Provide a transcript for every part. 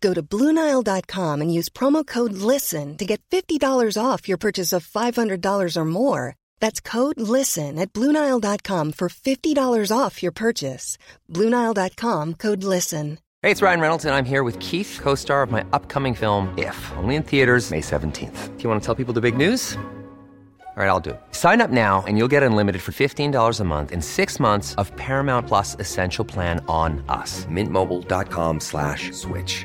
Go to Bluenile.com and use promo code LISTEN to get $50 off your purchase of $500 or more. That's code LISTEN at Bluenile.com for $50 off your purchase. Bluenile.com code LISTEN. Hey, it's Ryan Reynolds, and I'm here with Keith, co star of my upcoming film, If, only in theaters, May 17th. Do you want to tell people the big news? All right, I'll do it. Sign up now and you'll get unlimited for $15 a month in six months of Paramount Plus Essential Plan on us. Mintmobile.com slash switch.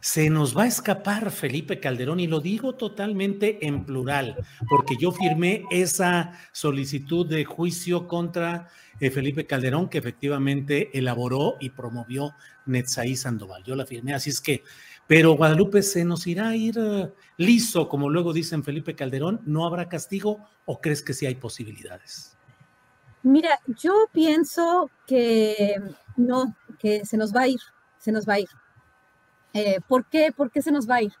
Se nos va a escapar Felipe Calderón y lo digo totalmente en plural, porque yo firmé esa solicitud de juicio contra eh, Felipe Calderón que efectivamente elaboró y promovió Netzaí Sandoval. Yo la firmé, así es que, pero Guadalupe se nos irá a ir uh, liso, como luego dicen Felipe Calderón, ¿no habrá castigo o crees que sí hay posibilidades? Mira, yo pienso que no, que se nos va a ir, se nos va a ir. Eh, ¿Por qué? ¿Por qué se nos va a ir?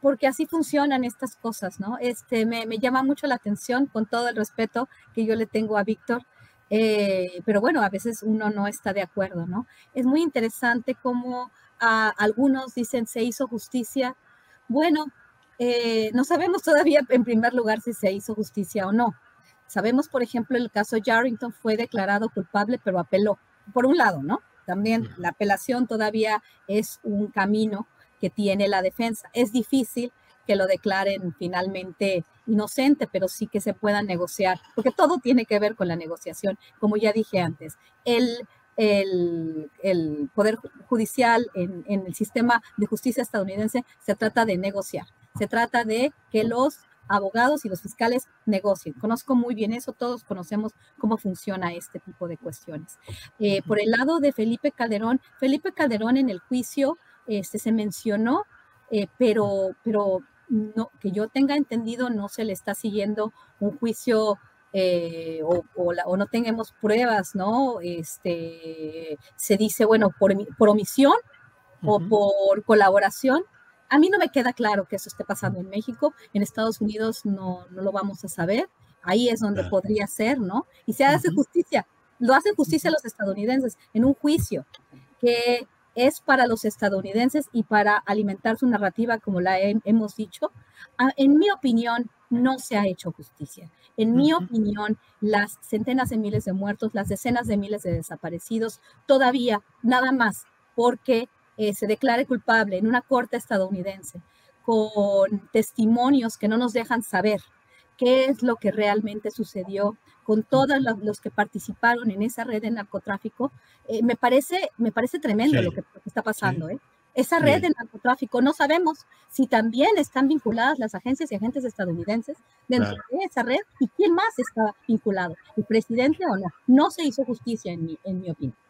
Porque así funcionan estas cosas, ¿no? Este, me, me llama mucho la atención, con todo el respeto que yo le tengo a Víctor, eh, pero bueno, a veces uno no está de acuerdo, ¿no? Es muy interesante cómo algunos dicen se hizo justicia. Bueno, eh, no sabemos todavía en primer lugar si se hizo justicia o no. Sabemos, por ejemplo, el caso Jarrington fue declarado culpable, pero apeló, por un lado, ¿no? También la apelación todavía es un camino que tiene la defensa. Es difícil que lo declaren finalmente inocente, pero sí que se pueda negociar, porque todo tiene que ver con la negociación, como ya dije antes. El, el, el Poder Judicial en, en el sistema de justicia estadounidense se trata de negociar, se trata de que los abogados y los fiscales negocien. Conozco muy bien eso, todos conocemos cómo funciona este tipo de cuestiones. Eh, por el lado de Felipe Calderón, Felipe Calderón en el juicio este, se mencionó, eh, pero, pero no, que yo tenga entendido no se le está siguiendo un juicio eh, o, o, no tengamos pruebas, ¿no? Este, se dice, bueno, por, por omisión o por colaboración, a mí no me queda claro que eso esté pasando en México. En Estados Unidos no, no lo vamos a saber. Ahí es donde podría ser, ¿no? Y se hace justicia. Lo hacen justicia los estadounidenses en un juicio que es para los estadounidenses y para alimentar su narrativa, como la hemos dicho. En mi opinión, no se ha hecho justicia. En mi opinión, las centenas de miles de muertos, las decenas de miles de desaparecidos, todavía nada más porque eh, se declare culpable en una corte estadounidense con testimonios que no nos dejan saber qué es lo que realmente sucedió con todos los que participaron en esa red de narcotráfico, eh, me, parece, me parece tremendo lo, que, está pasando. ¿eh? Esa red de narcotráfico, no sabemos si también están vinculadas las agencias y agentes estadounidenses dentro de esa red y quién más está vinculado, el presidente o no. No se hizo justicia en mi, en mi opinión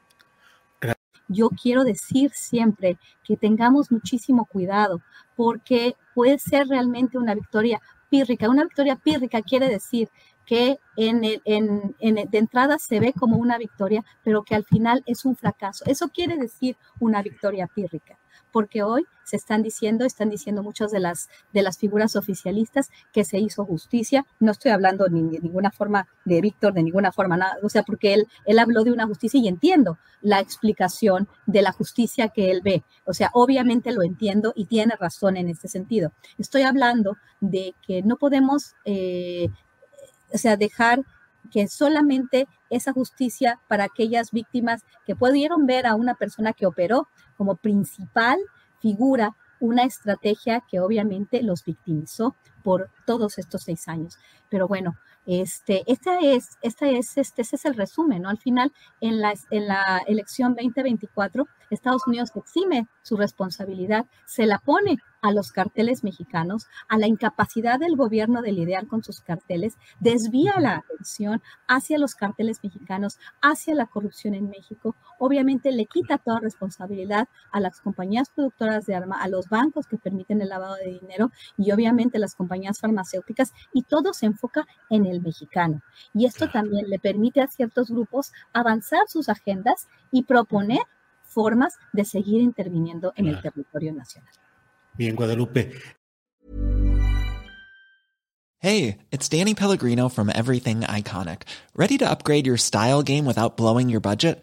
yo quiero decir siempre que tengamos muchísimo cuidado porque puede ser realmente una victoria pírrica. Una victoria pírrica quiere decir que en, de entrada se ve como una victoria, pero que al final es un fracaso. Eso quiere decir una victoria pírrica porque hoy se están diciendo, están diciendo muchas de las, de las figuras oficialistas que se hizo justicia. No estoy hablando de ninguna forma de Víctor, de ninguna forma, nada, o sea, porque él, él habló de una justicia y entiendo la explicación de la justicia que él ve. O sea, obviamente lo entiendo y tiene razón en este sentido. Estoy hablando de que no podemos, eh, o sea, dejar que solamente esa justicia para aquellas víctimas que pudieron ver a una persona que operó como principal figura una estrategia que obviamente los victimizó por todos estos seis años. Pero bueno, este, esta es, esta es, este, es el resumen, ¿no? Al final, en la, en la elección 2024, Estados Unidos exime su responsabilidad, se la pone a los carteles mexicanos, a la incapacidad del gobierno de lidiar con sus carteles, desvía la atención hacia los carteles mexicanos, hacia la corrupción en México, obviamente le quita toda responsabilidad a las compañías productoras de armas, a los bancos que permiten el lavado de dinero y obviamente las compañías farmacéuticas y todo se enfoca en el mexicano. Y esto también le permite a ciertos grupos avanzar sus agendas y proponer formas de seguir interviniendo en el territorio nacional. Bien, Guadalupe. Hey, it's Danny Pellegrino from Everything Iconic. Ready to upgrade your style game without blowing your budget?